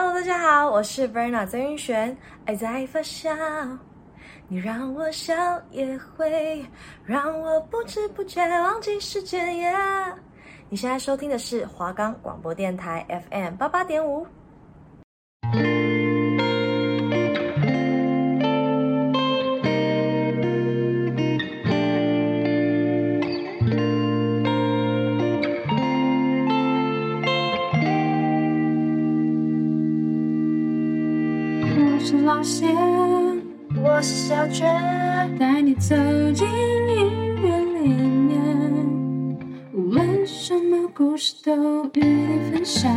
Hello，大家好，我是 Verna 曾云璇。爱在发酵，你让我笑也会让我不知不觉忘记时间。耶你现在收听的是华冈广播电台 FM 八八点五。都与你分享，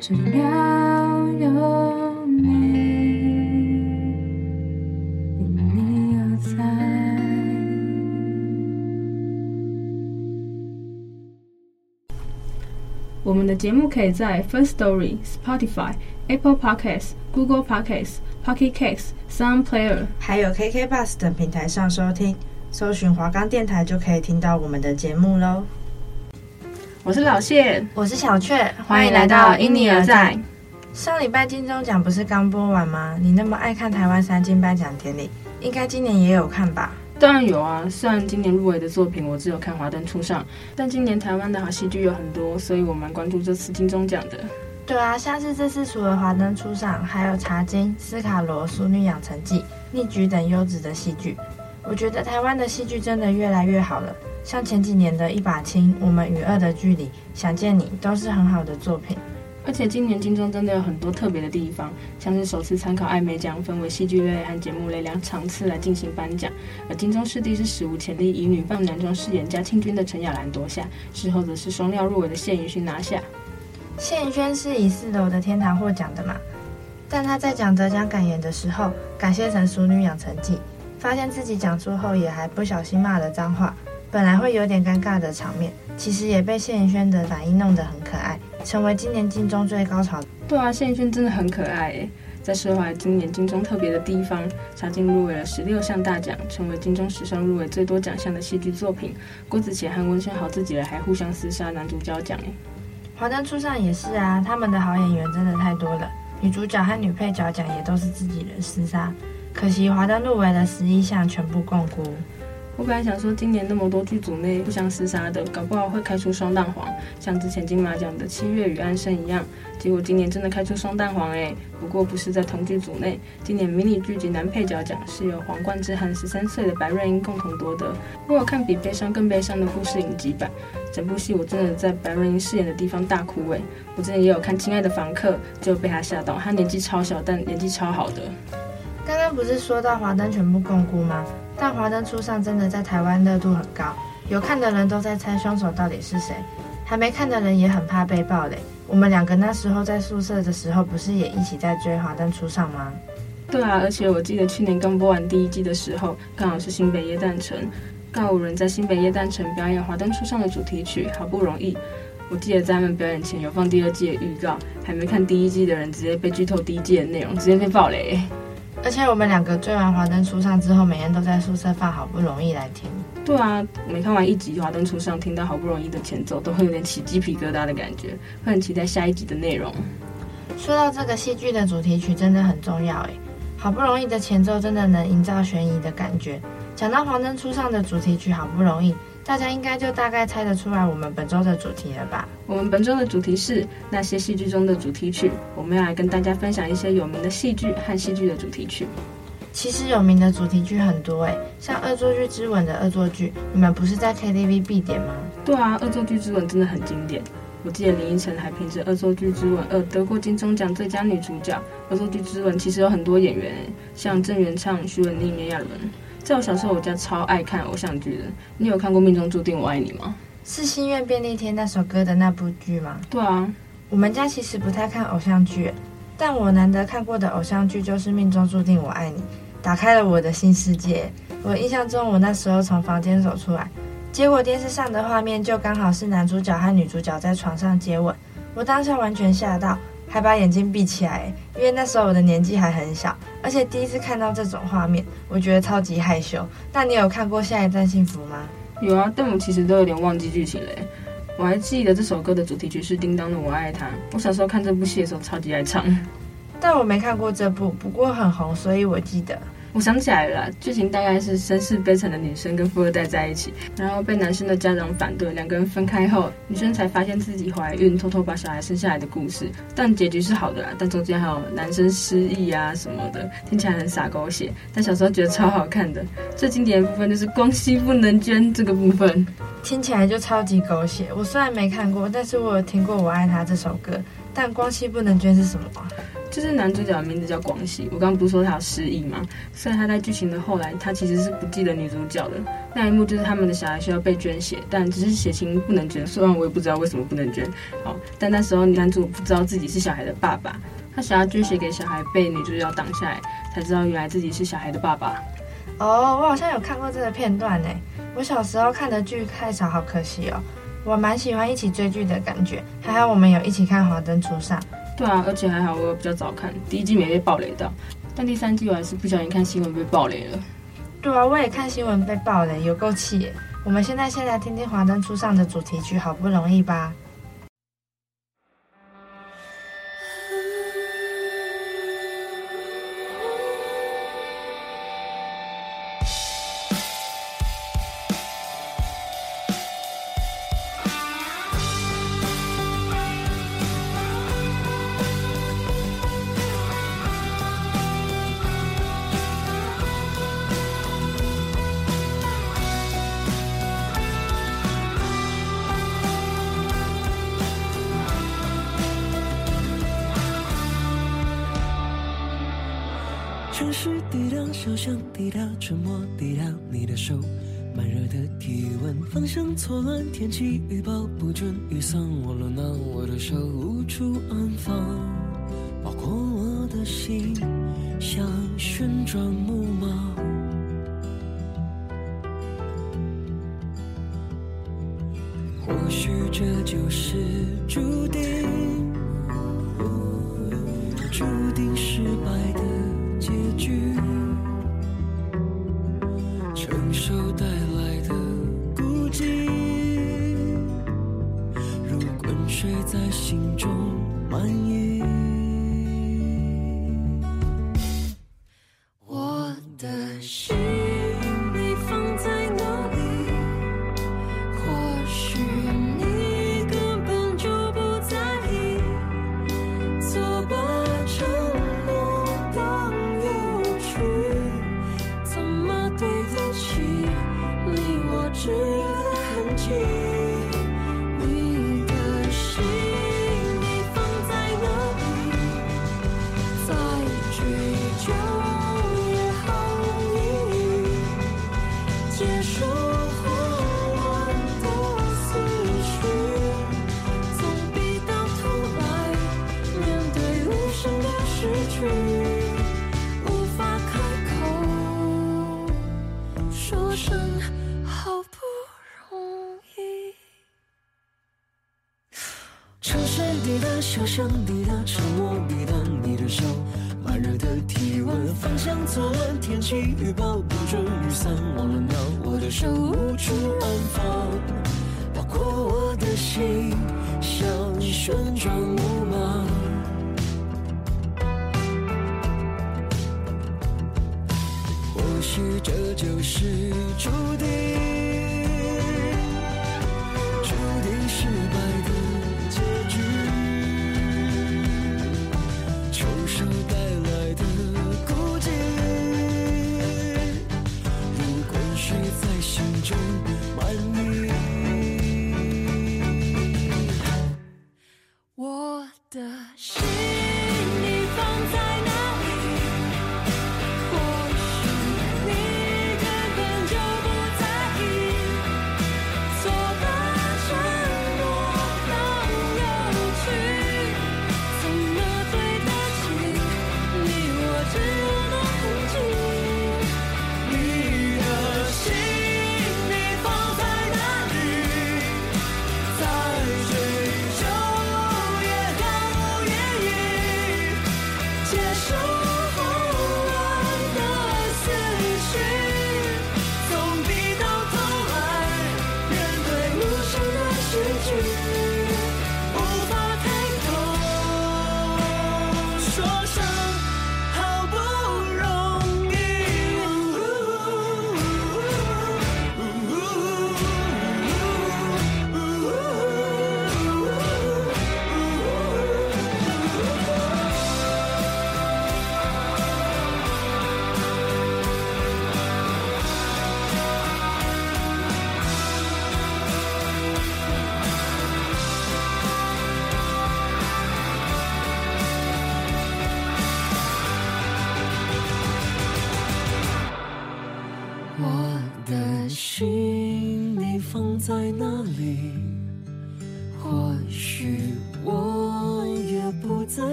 只要有你，有你在。我们的节目可以在 First Story、Spotify、Apple Podcasts、Google Podcasts、Pocket Casts、Sound Player，还有 KK Bus 等平台上收听，搜寻华冈电台就可以听到我们的节目喽。我是老谢，我是小雀，欢迎来到因你而在。上礼拜金钟奖不是刚播完吗？你那么爱看台湾三金颁奖典礼，应该今年也有看吧？当然有啊，虽然今年入围的作品我只有看《华灯初上》，但今年台湾的好戏剧有很多，所以我蛮关注这次金钟奖的。对啊，像是这次除了《华灯初上》，还有《茶金》、《斯卡罗》、《淑女养成记》、《逆局》等优质的戏剧。我觉得台湾的戏剧真的越来越好了，像前几年的一把青、我们与恶的距离、想见你，都是很好的作品。而且今年金钟真的有很多特别的地方，像是首次参考艾美奖，分为戏剧类和节目类两场次来进行颁奖。而金钟视帝是史无前例以女扮男装饰演嘉庆君的陈雅兰夺下，事后则是双料入围的谢盈萱拿下。谢盈萱是以四楼的天堂获奖的嘛，但她在讲得奖感言的时候，感谢成《熟女养成记》，发现自己讲出后也还不小心骂了脏话，本来会有点尴尬的场面，其实也被谢颖轩的反应弄得很可爱，成为今年金钟最高潮。对啊，谢颖轩真的很可爱诶。在说回今年金钟特别的地方，茶金入围了十六项大奖，成为金钟史上入围最多奖项的戏剧作品。郭子乾和温升豪自己人还互相厮杀男主角奖诶。华灯初上也是啊，他们的好演员真的太多了，女主角和女配角奖也都是自己人厮杀，可惜华灯入围了十一项，全部摃龟。我本来想说，今年那么多剧组内互相厮杀的，搞不好会开出双蛋黄，像之前金马奖的七月与安生一样。结果今年真的开出双蛋黄哎，不过不是在同剧组内。今年迷你剧集男配角奖是由黄冠之和十三岁的白瑞英共同夺得。我有看比悲伤更悲伤的故事影集版，整部戏我真的在白瑞英饰演的地方大哭哎。我之前也有看《亲爱的房客》，就被他吓到，他年纪超小，但演技超好的。刚刚不是说到华灯全部摃龟吗？但华灯初上真的在台湾热度很高，有看的人都在猜凶手到底是谁，还没看的人也很怕被爆雷。我们两个那时候在宿舍的时候，不是也一起在追华灯初上吗？对啊，而且我记得去年刚播完第一季的时候，刚好是新北耶诞城，告五人在新北耶诞城表演华灯初上的主题曲，好不容易。我记得在他们表演前有放第二季的预告，还没看第一季的人直接被剧透第一季的内容，直接被爆雷。而且我们两个追完《华灯初上》之后，每天都在宿舍放好不容易来听。对啊，每看完一集《华灯初上》，听到好不容易的前奏，都会有点起鸡皮疙瘩的感觉，会很期待下一集的内容。说到这个戏剧的主题曲，真的很重要诶，好不容易的前奏真的能营造悬疑的感觉。讲到《华灯初上》的主题曲，好不容易。大家应该就大概猜得出来我们本周的主题了吧？我们本周的主题是那些戏剧中的主题曲。我们要来跟大家分享一些有名的戏剧和戏剧的主题曲。其实有名的主题曲很多诶，像《恶作剧之吻》的恶作剧，你们不是在 KTV 必点吗？对啊，《恶作剧之吻》真的很经典。我记得林依晨还凭着《恶作剧之吻二》得过金钟奖最佳女主角。《恶作剧之吻》其实有很多演员，像郑元畅、徐文丽、炎亚纶。在我小时候，我家超爱看偶像剧的。你有看过《命中注定我爱你》吗？是心愿便利贴那首歌的那部剧吗？对啊，我们家其实不太看偶像剧，但我难得看过的偶像剧就是《命中注定我爱你》，打开了我的新世界。我印象中，我那时候从房间走出来，结果电视上的画面就刚好是男主角和女主角在床上接吻，我当下完全吓到。还把眼睛闭起来，因为那时候我的年纪还很小，而且第一次看到这种画面，我觉得超级害羞。那你有看过《下一站幸福》吗？有啊，但我其实都有点忘记剧情嘞。我还记得这首歌的主题曲是叮当的《我爱他》。我小时候看这部戏的时候，超级爱唱。但我没看过这部，不过很红，所以我记得。我想起来了，剧情大概是身世悲惨的女生跟富二代在一起，然后被男生的家长反对，两个人分开后，女生才发现自己怀孕，偷偷把小孩生下来的故事。但结局是好的啦，但中间还有男生失忆啊什么的，听起来很洒狗血。但小时候觉得超好看的。最经典的部分就是光熙不能捐这个部分，听起来就超级狗血。我虽然没看过，但是我有听过《我爱他》这首歌。但光熙不能捐是什么？就是男主角的名字叫光熙，我刚刚不是说他有失忆吗？所以他在剧情的后来，他其实是不记得女主角的。那一幕就是他们的小孩需要被捐血，但只是血清不能捐。虽然我也不知道为什么不能捐，好，但那时候男主不知道自己是小孩的爸爸，他想要捐血给小孩，被女主角挡下来，才知道原来自己是小孩的爸爸。哦，我好像有看过这个片段呢。我小时候看的剧太少，好可惜哦。我蛮喜欢一起追剧的感觉，还好我们有一起看《华灯初上》。对啊，而且还好我有比较早看，第一季没被暴雷到，但第三季我还是不小心看新闻被暴雷了。对啊，我也看新闻被暴雷，有够气耶！我们现在先来听听《华灯初上》的主题曲，好不容易吧？城市滴答，小巷滴答，沉默滴答，你的手，慢热的体温，方向错乱，天气预报不准，雨伞忘了拿，我的手无处安放，包括我的心，像旋转木马，或许这就是注定，注定失败的。结局，承受带来的孤寂，如滚水在心中沉默抵挡你的手，慢热的体温，方向错乱，天气预报不准，雨伞忘了拿，我的手无处安放，包括我的心，像旋转木马，或许这就是注定。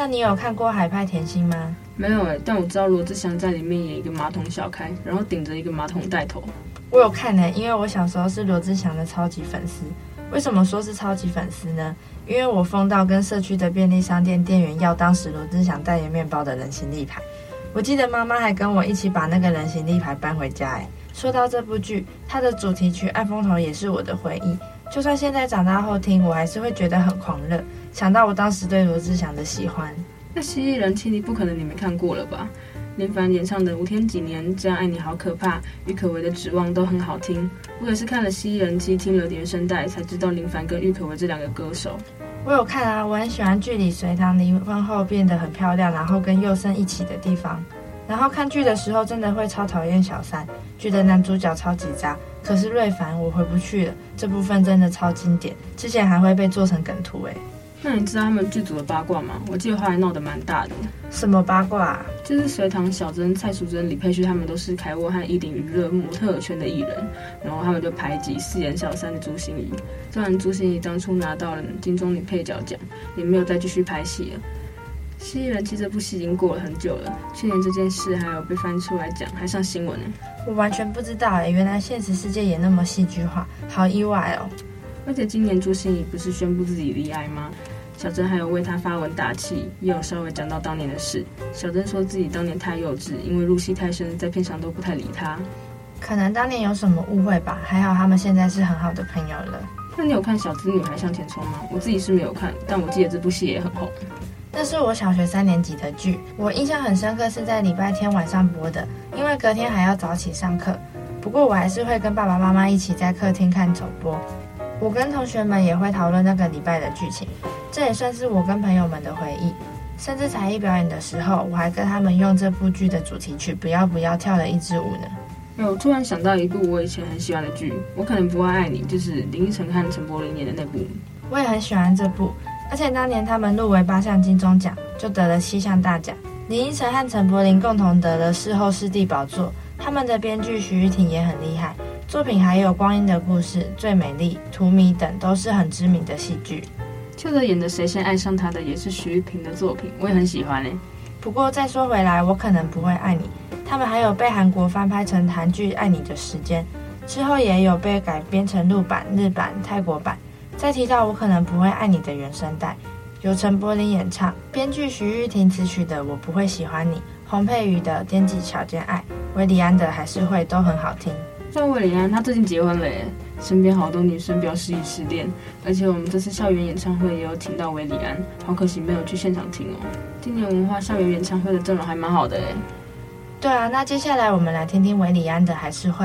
那你有看过《海派甜心》吗？没有哎，但我知道罗志祥在里面演一个马桶小开，然后顶着一个马桶带头。我有看呢，因为我小时候是罗志祥的超级粉丝。为什么说是超级粉丝呢？因为我疯到跟社区的便利商店店员要当时罗志祥代言面包的人形立牌。我记得妈妈还跟我一起把那个人形立牌搬回家。哎，说到这部剧，它的主题曲《爱风头》也是我的回忆。就算现在长大后听，我还是会觉得很狂热。想到我当时对罗志祥的喜欢。那蜥蜴人气，你不可能你没看过了吧？林凡演唱的《五天几年》、这样爱你好可怕，郁可唯的指望都很好听。我也是看了蜥蜴人气，听了原声带，才知道林凡跟郁可唯这两个歌手。我有看啊，我很喜欢剧里隋唐离婚后变得很漂亮，然后跟佑胜一起的地方。然后看剧的时候，真的会超讨厌小三，觉得男主角超级渣。可是瑞凡，我回不去了，这部分真的超经典，之前还会被做成梗图诶。那你知道他们剧组的八卦吗？我记得后来闹得蛮大的。什么八卦啊？就是隋棠、小珍、蔡淑臻、李佩旭他们都是凯沃和一顶娱乐模特圈的艺人，然后他们就排挤饰演小三的朱心怡。虽然朱心怡当初拿到了金钟女配角奖，也没有再继续拍戏了。蜥蜴人其实这部戏已经过了很久了，去年这件事还有被翻出来讲，还上新闻呢。我完全不知道哎，原来现实世界也那么戏剧化，好意外哦。而且今年朱心仪不是宣布自己离爱吗？小珍还有为她发文打气，也有稍微讲到当年的事。小珍说自己当年太幼稚，因为入戏太深，在片场都不太理她。可能当年有什么误会吧。还好他们现在是很好的朋友了。那你有看《小资女孩向前冲》吗？我自己是没有看，但我记得这部戏也很红。那是我小学三年级的剧，我印象很深刻，是在礼拜天晚上播的，因为隔天还要早起上课。不过我还是会跟爸爸妈妈一起在客厅看首播。我跟同学们也会讨论那个礼拜的剧情，这也算是我跟朋友们的回忆。甚至才艺表演的时候，我还跟他们用这部剧的主题曲《不要不要》跳了一支舞呢。哎，我突然想到一部我以前很喜欢的剧，我可能不会爱你，就是林依晨和陈柏霖演的那部。我也很喜欢这部，而且当年他们入围八项金钟奖，就得了七项大奖。林依晨和陈柏霖共同得了视后视帝宝座，他们的编剧徐玉婷也很厉害。作品还有《光阴的故事》《最美丽》《荼蘼》等，都是很知名的戏剧。邱泽演的《谁先爱上他的》也是徐玉婷的作品，我也很喜欢嘞。不过再说回来，我可能不会爱你。他们还有被韩国翻拍成韩剧《爱你的时间》，之后也有被改编成陆版、日版、泰国版。再提到我可能不会爱你的原声带，由陈柏霖演唱，编剧徐玉婷词曲的《我不会喜欢你》，洪佩瑜的《颠几桥间爱》，韦礼安的《还是会》都很好听。像韦礼安，他最近结婚了耶，身边好多女生表示已失恋，而且我们这次校园演唱会也有请到韦礼安，好可惜没有去现场听哦。今年文化校园演唱会的阵容还蛮好的耶。对啊，那接下来我们来听听韦礼安的《还是会》。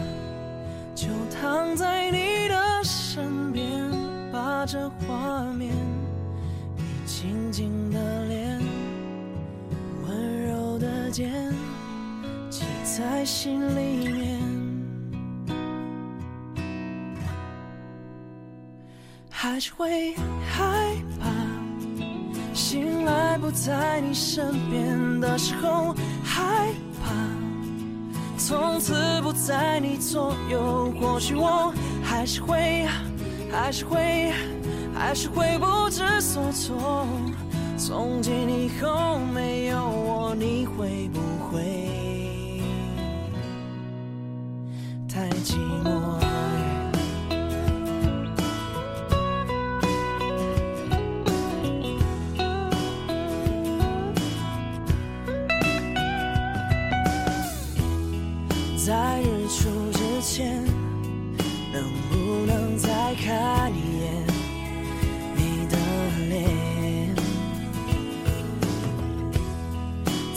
柔的肩，记在心里面。还是会害怕，醒来不在你身边的时候，害怕，从此不在你左右，或许我。还是会，还是会，还是会不知所措。从今以后没有我，你会不会太寂寞？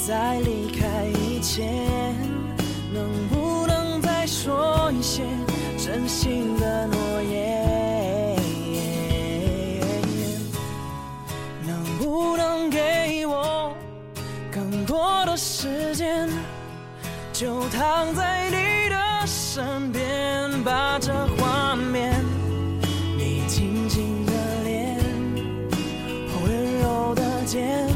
在离开以前，能不能再说一些真心的诺言？能不能给我更多的时间？就躺在你的身边，把这画面，你轻轻的脸，温柔的肩，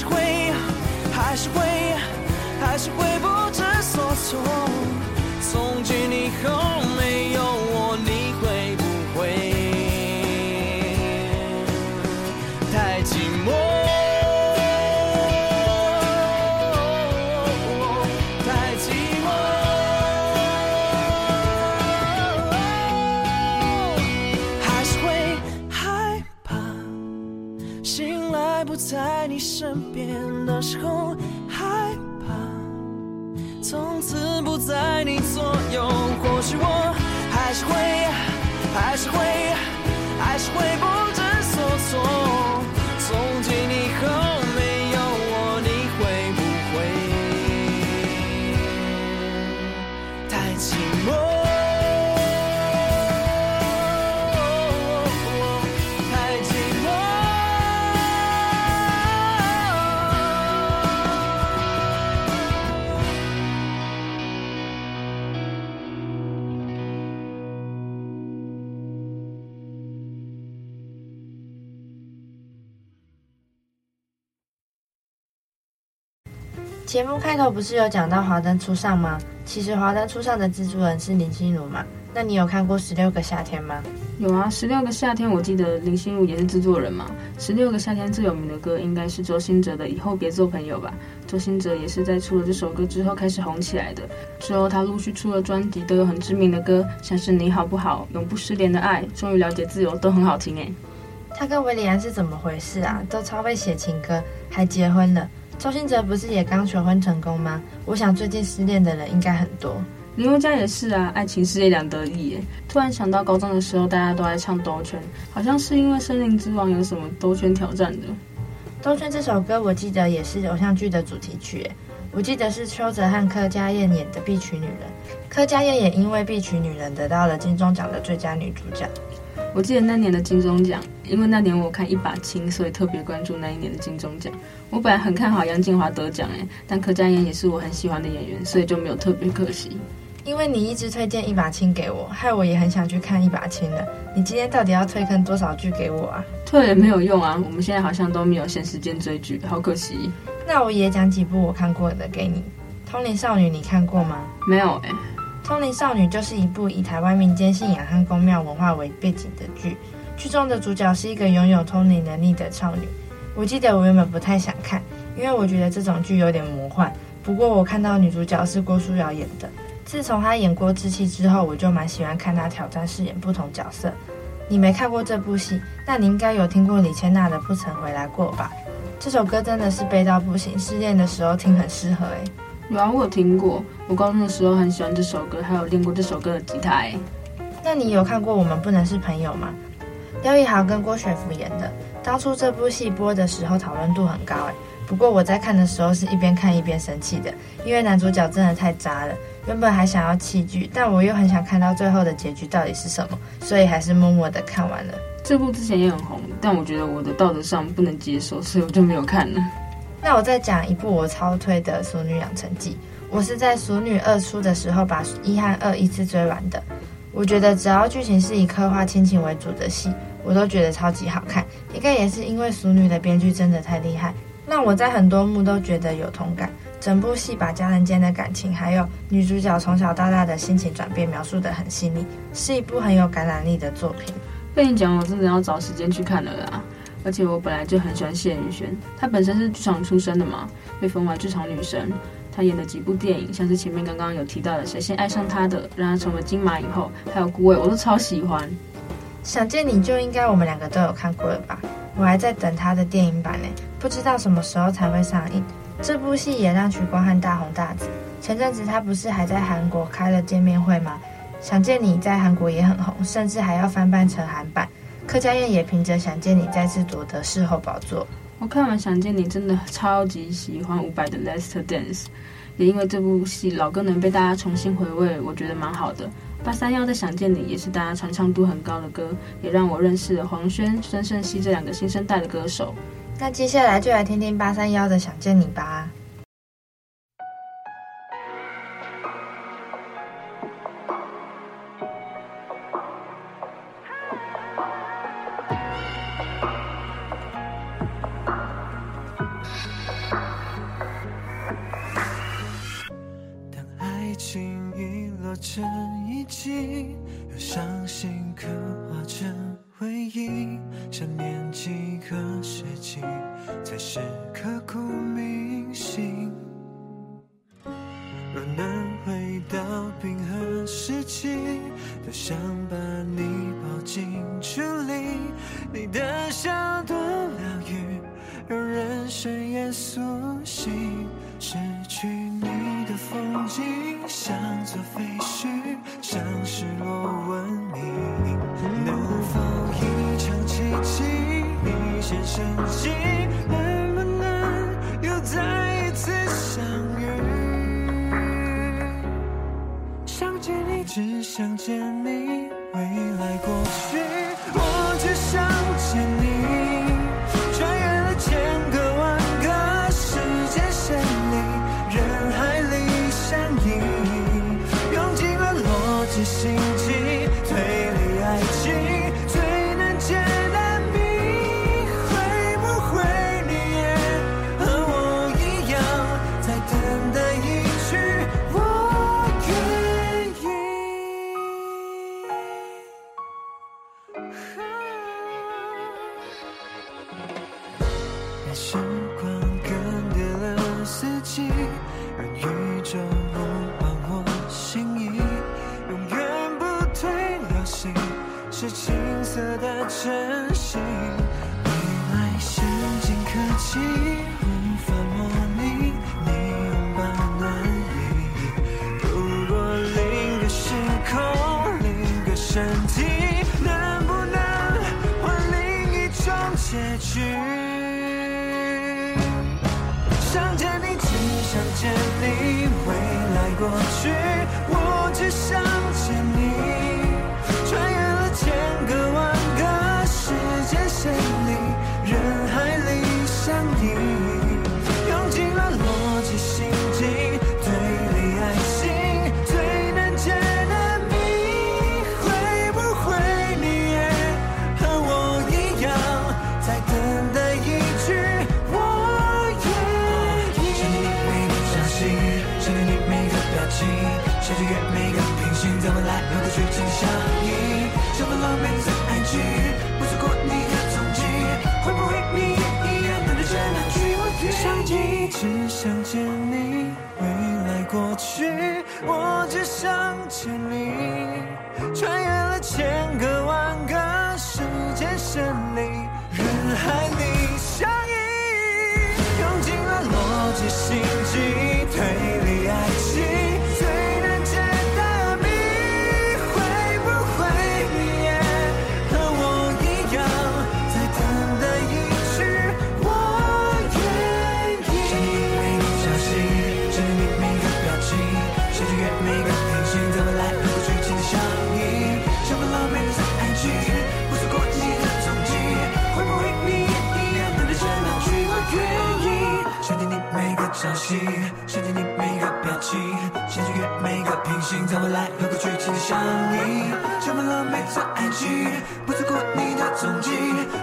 是会，还是会，还是会不知所措。从今以后时候，害怕，从此不在你左右。或许我还是会，还是会，还是会不知所措。节目开头不是有讲到《华灯初上》吗？其实《华灯初上》的制作人是林心如嘛？那你有看过《十六个夏天》吗？有啊，《十六个夏天》我记得林心如也是制作人嘛。《十六个夏天》最有名的歌应该是周兴哲的《以后别做朋友》吧？周兴哲也是在出了这首歌之后开始红起来的。之后他陆续出了专辑，都有很知名的歌，像是《你好不好》、《永不失联的爱》、《终于了解自由》都很好听诶。他跟韦礼安是怎么回事啊？都超会写情歌，还结婚了。周兴哲不是也刚求婚成功吗？我想最近失恋的人应该很多。林宥嘉也是啊，爱情事业两得意耶。突然想到高中的时候，大家都爱唱兜圈，好像是因为《森林之王》有什么兜圈挑战的。兜圈这首歌我记得也是偶像剧的主题曲耶，我记得是邱泽和柯佳燕演的《必娶女人》，柯佳燕也因为《必娶女人》得到了金钟奖的最佳女主角。我记得那年的金钟奖，因为那年我看一把青，所以特别关注那一年的金钟奖。我本来很看好杨静华得奖诶，但柯佳嬿也是我很喜欢的演员，所以就没有特别可惜。因为你一直推荐一把青给我，害我也很想去看一把青了。你今天到底要推坑多少剧给我啊？推也没有用啊，我们现在好像都没有闲时间追剧，好可惜。那我也讲几部我看过的给你。《通灵少女》你看过吗？没有诶。《通灵少女》就是一部以台湾民间信仰和宫庙文化为背景的剧，剧中的主角是一个拥有通灵能力的少女。我记得我原本不太想看，因为我觉得这种剧有点魔幻。不过我看到女主角是郭书瑶演的，自从她演过《志气》之后，我就蛮喜欢看她挑战饰演不同角色。你没看过这部戏，那你应该有听过李千娜的《不曾回来过》吧？这首歌真的是悲到不行，失恋的时候听很适合诶。有啊，我有听过。我高中的时候很喜欢这首歌，还有练过这首歌的吉他诶。那你有看过《我们不能是朋友》吗？廖一豪跟郭雪芙演的。当初这部戏播的时候讨论度很高诶。不过我在看的时候是一边看一边生气的，因为男主角真的太渣了。原本还想要弃剧，但我又很想看到最后的结局到底是什么，所以还是默默的看完了。这部之前也很红，但我觉得我的道德上不能接受，所以我就没有看了。那我再讲一部我超推的《俗女养成记》。我是在《俗女二》出的时候把一和二一次追完的。我觉得只要剧情是以刻画亲情为主的戏，我都觉得超级好看。应该也是因为《俗女》的编剧真的太厉害，让我在很多幕都觉得有同感。整部戏把家人间的感情，还有女主角从小到大的心情转变描述得很细腻，是一部很有感染力的作品。被你讲，我真的要找时间去看了啦。而且我本来就很喜欢谢宇轩，她本身是剧场出身的嘛，被封为剧场女神。她演的几部电影，像是前面刚刚有提到的《谁先爱上他的》，让她成为金马影后，还有《孤味》，我都超喜欢。想见你就应该我们两个都有看过了吧？我还在等他的电影版呢，不知道什么时候才会上映。这部戏也让许光汉大红大紫。前阵子他不是还在韩国开了见面会吗？想见你在韩国也很红，甚至还要翻拍成韩版。柯佳嬿也凭着想见你再次夺得视后宝座。我看完想见你真的超级喜欢伍佰的《Last Dance》，也因为这部戏老歌能被大家重新回味，我觉得蛮好的。八三夭的想见你也是大家传唱度很高的歌，也让我认识了黄轩、孙盛希这两个新生代的歌手。那接下来就来听听八三夭的《想见你》吧。去。想见你只想见你未来过去。想见你，未来过去，我只想见你。穿越。想见你每个表情，想见每个平行在未来和过去紧紧相依，充满了每段爱情，不错过你的踪迹，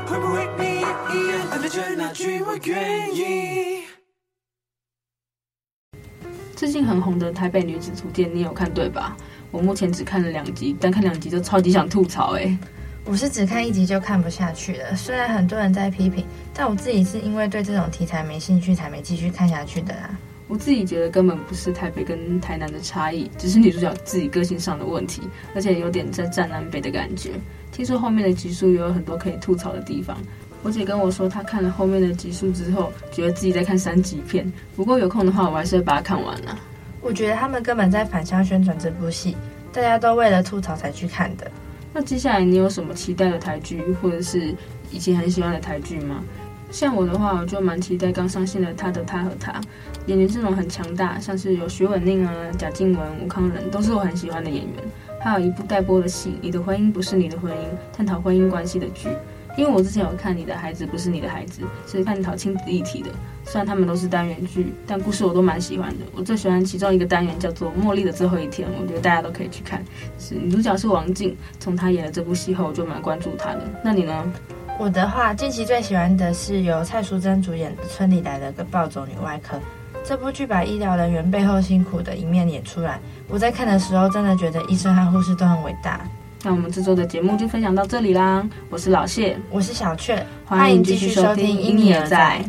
会不会你也一样等待着那句我愿意？最近很红的《台北女子图鉴》，你有看对吧？我目前只看了两集，但看两集就超级想吐槽哎、欸！我是只看一集就看不下去了，虽然很多人在批评，但我自己是因为对这种题材没兴趣才没继续看下去的啦。我自己觉得根本不是台北跟台南的差异，只是女主角自己个性上的问题，而且有点在战南北的感觉。听说后面的集数也有很多可以吐槽的地方。我姐跟我说，她看了后面的集数之后，觉得自己在看三级片。不过有空的话，我还是会把它看完了。我觉得他们根本在反向宣传这部戏，大家都为了吐槽才去看的。那接下来你有什么期待的台剧，或者是以前很喜欢的台剧吗？像我的话，我就蛮期待刚上线的《他的他和他》，演员阵容很强大，像是有徐文宁啊、贾静雯、吴康仁，都是我很喜欢的演员。还有一部待播的戏《你的婚姻不是你的婚姻》，探讨婚姻关系的剧。因为我之前有看《你的孩子不是你的孩子》，是探讨亲子议题的。虽然他们都是单元剧，但故事我都蛮喜欢的。我最喜欢其中一个单元叫做《茉莉的最后一天》，我觉得大家都可以去看。是女主角是王静，从她演了这部戏后，我就蛮关注她的。那你呢？我的话，近期最喜欢的是由蔡淑臻主演的《村里来了个暴走女外科》。这部剧把医疗人员背后辛苦的一面演出来。我在看的时候，真的觉得医生和护士都很伟大。那我们这周的节目就分享到这里啦！我是老谢，我是小雀，欢迎继续收听《因你而在》。